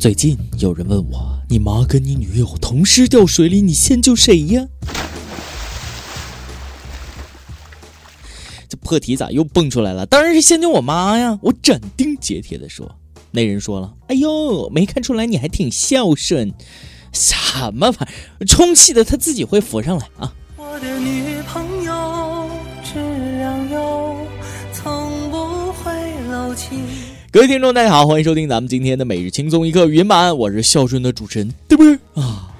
最近有人问我，你妈跟你女友同时掉水里，你先救谁呀？这破题咋又蹦出来了？当然是先救我妈呀！我斩钉截铁的说。那人说了：“哎呦，没看出来你还挺孝顺，什么玩意儿？充气的他自己会浮上来啊！”我的女各位听众，大家好，欢迎收听咱们今天的每日轻松一刻语音版，我是孝顺的主持人，对不对啊？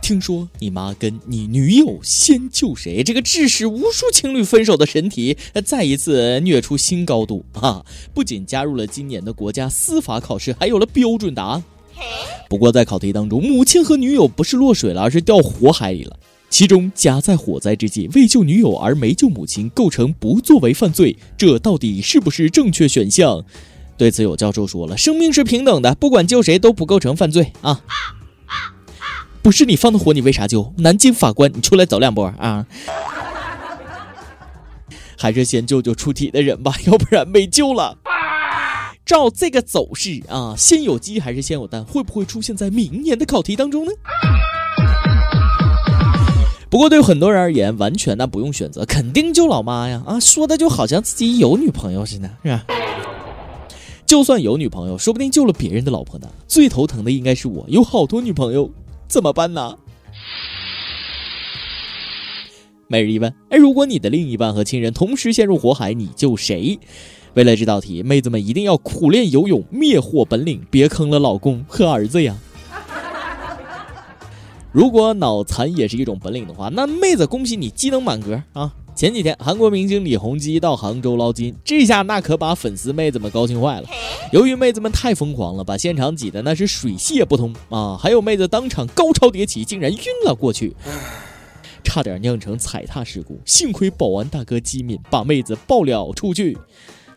听说你妈跟你女友先救谁？这个致使无数情侣分手的神题，再一次虐出新高度啊！不仅加入了今年的国家司法考试，还有了标准答案。不过在考题当中，母亲和女友不是落水了，而是掉火海里了。其中夹在火灾之际为救女友而没救母亲，构成不作为犯罪，这到底是不是正确选项？对此，有教授说了：生命是平等的，不管救谁都不构成犯罪啊。不是你放的火，你为啥救？南京法官，你出来走两步啊！还是先救救出题的人吧，要不然没救了。照这个走势啊，先有鸡还是先有蛋？会不会出现在明年的考题当中呢？不过对很多人而言，完全那不用选择，肯定救老妈呀！啊，说的就好像自己有女朋友似的，是吧？就算有女朋友，说不定救了别人的老婆呢。最头疼的应该是我，有好多女朋友。怎么办呢？每日一问：哎，如果你的另一半和亲人同时陷入火海，你救谁？为了这道题，妹子们一定要苦练游泳灭火本领，别坑了老公和儿子呀！如果脑残也是一种本领的话，那妹子恭喜你技能满格啊！前几天，韩国明星李弘基到杭州捞金，这下那可把粉丝妹子们高兴坏了。由于妹子们太疯狂了，把现场挤得那是水泄不通啊！还有妹子当场高潮迭起，竟然晕了过去，差点酿成踩踏事故。幸亏保安大哥机敏，把妹子抱了出去。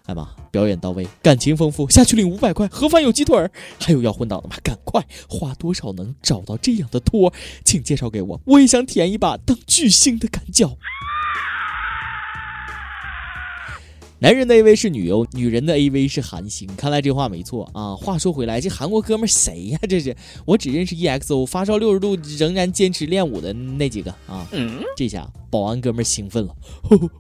哎妈，表演到位，感情丰富，下去领五百块，盒饭有鸡腿儿。还有要昏倒的吗？赶快花多少能找到这样的托？请介绍给我，我也想体验一把当巨星的感觉。男人的 AV 是女优，女人的 AV 是韩星。看来这话没错啊。话说回来，这韩国哥们谁呀？这是我只认识 EXO，发烧六十度仍然坚持练舞的那几个啊。嗯这下保安哥们兴奋了，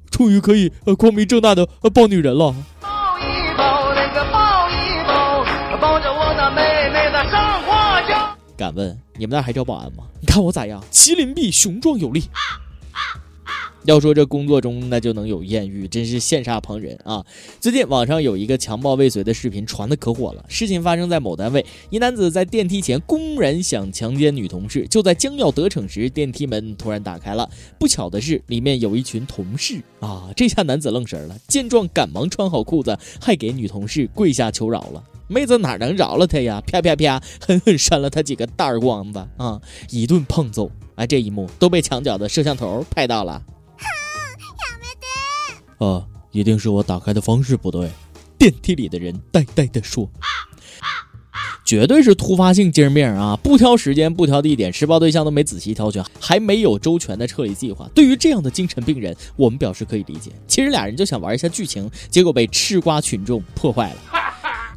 终于可以光明正大的抱女人了。抱一抱那个抱一抱，抱着我的妹妹的上花轿。敢问你们那还招保安吗？你看我咋样？麒麟臂，雄壮有力。要说这工作中那就能有艳遇，真是羡煞旁人啊！最近网上有一个强暴未遂的视频传的可火了。事情发生在某单位，一男子在电梯前公然想强奸女同事，就在将要得逞时，电梯门突然打开了。不巧的是，里面有一群同事啊！这下男子愣神了，见状赶忙穿好裤子，还给女同事跪下求饶了。妹子哪能饶了他呀？啪啪啪，狠狠扇了他几个大耳光子啊！一顿胖揍，哎，这一幕都被墙角的摄像头拍到了。啊，一定是我打开的方式不对。电梯里的人呆呆地说：“绝对是突发性精神病啊！不挑时间，不挑地点，施暴对象都没仔细挑选，还没有周全的撤离计划。对于这样的精神病人，我们表示可以理解。其实俩人就想玩一下剧情，结果被吃瓜群众破坏了。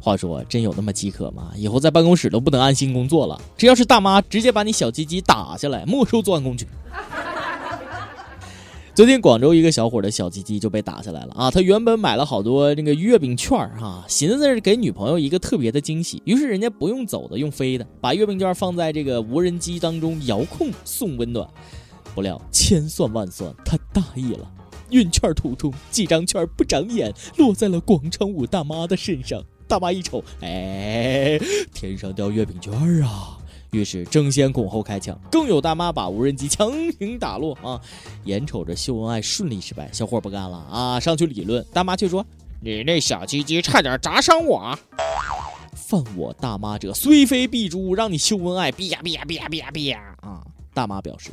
话说，真有那么饥渴吗？以后在办公室都不能安心工作了。只要是大妈，直接把你小鸡鸡打下来，没收作案工具。”最近广州一个小伙的小鸡鸡就被打下来了啊！他原本买了好多那个月饼券儿哈，寻思是给女朋友一个特别的惊喜，于是人家不用走的，用飞的，把月饼券放在这个无人机当中遥控送温暖。不料千算万算，他大意了，运券途中几张券不长眼，落在了广场舞大妈的身上。大妈一瞅，哎，天上掉月饼券啊！于是争先恐后开枪，更有大妈把无人机强行打落啊！眼瞅着秀恩爱顺利失败，小伙不干了啊，上去理论。大妈却说：“你那小鸡鸡差点砸伤我，犯我大妈者虽非必诛，让你秀恩爱，哔呀哔呀哔呀哔呀哔呀！”大妈表示。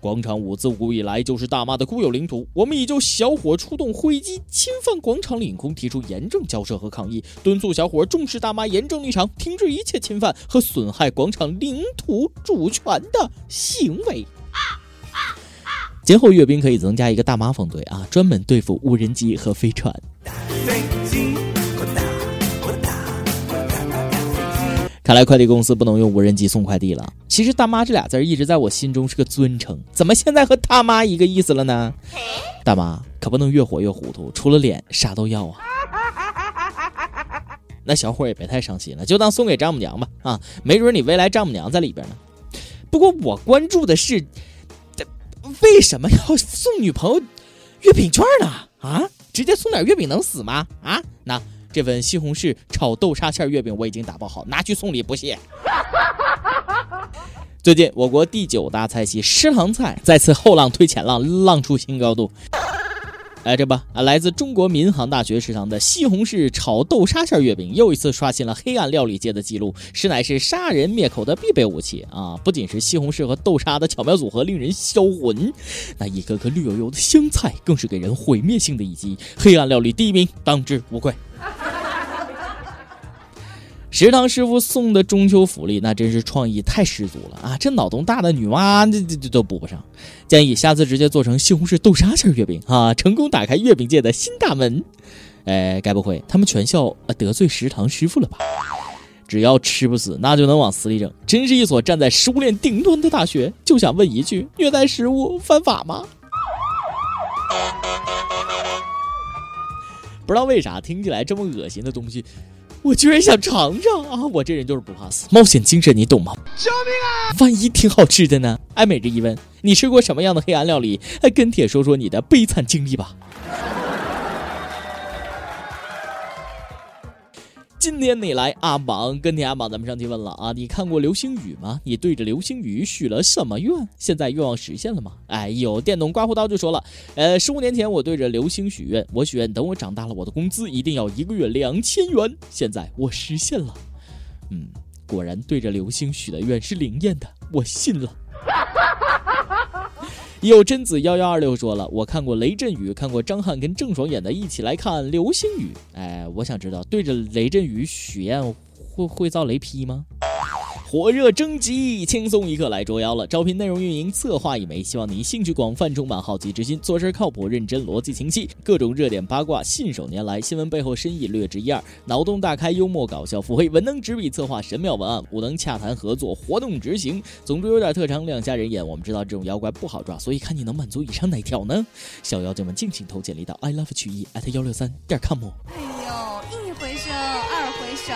广场舞自古以来就是大妈的固有领土，我们已就小伙出动挥击侵犯广场领空提出严正交涉和抗议，敦促小伙重视大妈严正立场，停止一切侵犯和损害广场领土主权的行为。今后阅兵可以增加一个大妈方队啊，专门对付无人机和飞船。看来快递公司不能用无人机送快递了。其实“大妈”这俩字儿一直在我心中是个尊称，怎么现在和他妈一个意思了呢？大妈可不能越活越糊涂，除了脸啥都要啊。那小伙也别太伤心了，就当送给丈母娘吧。啊，没准你未来丈母娘在里边呢。不过我关注的是，为什么要送女朋友月饼券呢？啊，直接送点月饼能死吗？啊，那这份西红柿炒豆沙馅月饼我已经打包好，拿去送礼不谢。最近我国第九大菜系食堂菜再次后浪推前浪，浪出新高度。哎，这不啊，来自中国民航大学食堂的西红柿炒豆沙馅月饼又一次刷新了黑暗料理界的记录，实乃是杀人灭口的必备武器啊！不仅是西红柿和豆沙的巧妙组合令人销魂，那一个个绿油油的香菜更是给人毁灭性的一击，黑暗料理第一名当之无愧。食堂师傅送的中秋福利，那真是创意太十足了啊！这脑洞大的女娲，这这这都补不上。建议下次直接做成西红柿豆沙馅月饼啊，成功打开月饼界的新大门。哎，该不会他们全校得罪食堂师傅了吧？只要吃不死，那就能往死里整。真是一所站在食物链顶端的大学。就想问一句：虐待食物犯法吗？不知道为啥听起来这么恶心的东西。我居然想尝尝啊！我这人就是不怕死，冒险精神，你懂吗？救命啊！万一挺好吃的呢？艾美这一问，你吃过什么样的黑暗料理？跟帖说说你的悲惨经历吧。今天你来阿榜跟帖阿榜，咱们上期问了啊，你看过流星雨吗？你对着流星雨许了什么愿？现在愿望实现了吗？哎，有电动刮胡刀就说了，呃，十五年前我对着流星许愿，我许愿等我长大了，我的工资一定要一个月两千元。现在我实现了，嗯，果然对着流星许的愿是灵验的，我信了。有贞子幺幺二六说了，我看过雷震宇，看过张翰跟郑爽演的，一起来看流星雨。哎，我想知道对着雷震宇许愿会会遭雷劈吗？火热征集，轻松一刻来捉妖了。招聘内容运营策划一枚，希望你兴趣广泛，充满好奇之心，做事靠谱认真，逻辑清晰，各种热点八卦信手拈来，新闻背后深意略知一二，脑洞大开，幽默搞笑，腹黑，文能执笔策划神妙文案，武能洽谈合作，活动执行，总之有点特长，亮瞎人眼。我们知道这种妖怪不好抓，所以看你能满足以上哪条呢？小妖精们敬请投简历到 i love 曲艺 at 幺六三点 com。哎呦，一回生，二回熟，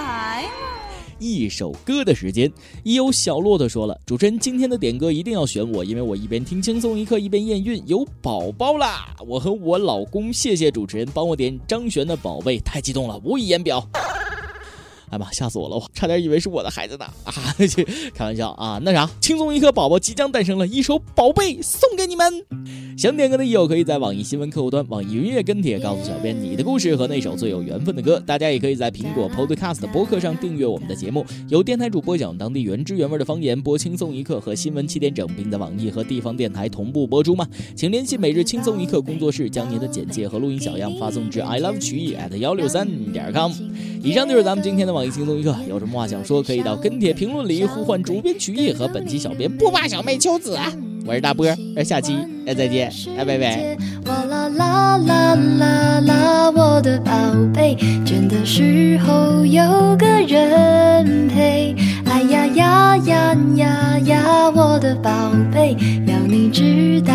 来。一首歌的时间，已有小骆驼说了：“主持人今天的点歌一定要选我，因为我一边听轻松一刻一边验孕，有宝宝啦！我和我老公，谢谢主持人帮我点张悬的宝贝，太激动了，无以言表。”哎妈，吓死我了！我差点以为是我的孩子呢！啊，开玩笑啊！那啥，轻松一刻宝宝即将诞生了，一首宝贝送给你们。想点歌的益友可以在网易新闻客户端、网易云音乐跟帖告诉小编你的故事和那首最有缘分的歌。大家也可以在苹果 Podcast 播客上订阅我们的节目，由电台主播讲当地原汁原味的方言，播轻松一刻和新闻七点整，并在网易和地方电台同步播出吗？请联系每日轻松一刻工作室，将您的简介和录音小样发送至 i love 曲艺 at 幺六三点 com。以上就是咱们今天的网。轻松一刻，有什么话想说，可以到跟帖评论里呼唤主编曲艺和本期小编不怕小妹秋子！我是大波，下期再见，拜拜拜。哇啦啦啦啦啦，我的宝贝，倦的时候有个人陪。哎呀呀呀呀呀，我的宝贝，要你知道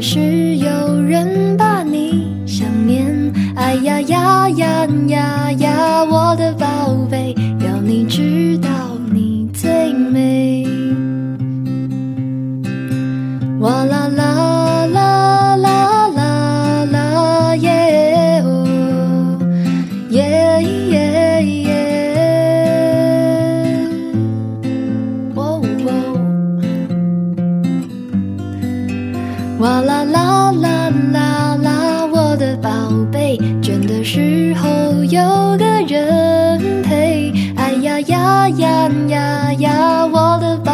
是有人把你想念。哎呀呀呀呀呀，我的宝有个人陪哎呀呀呀呀呀我的宝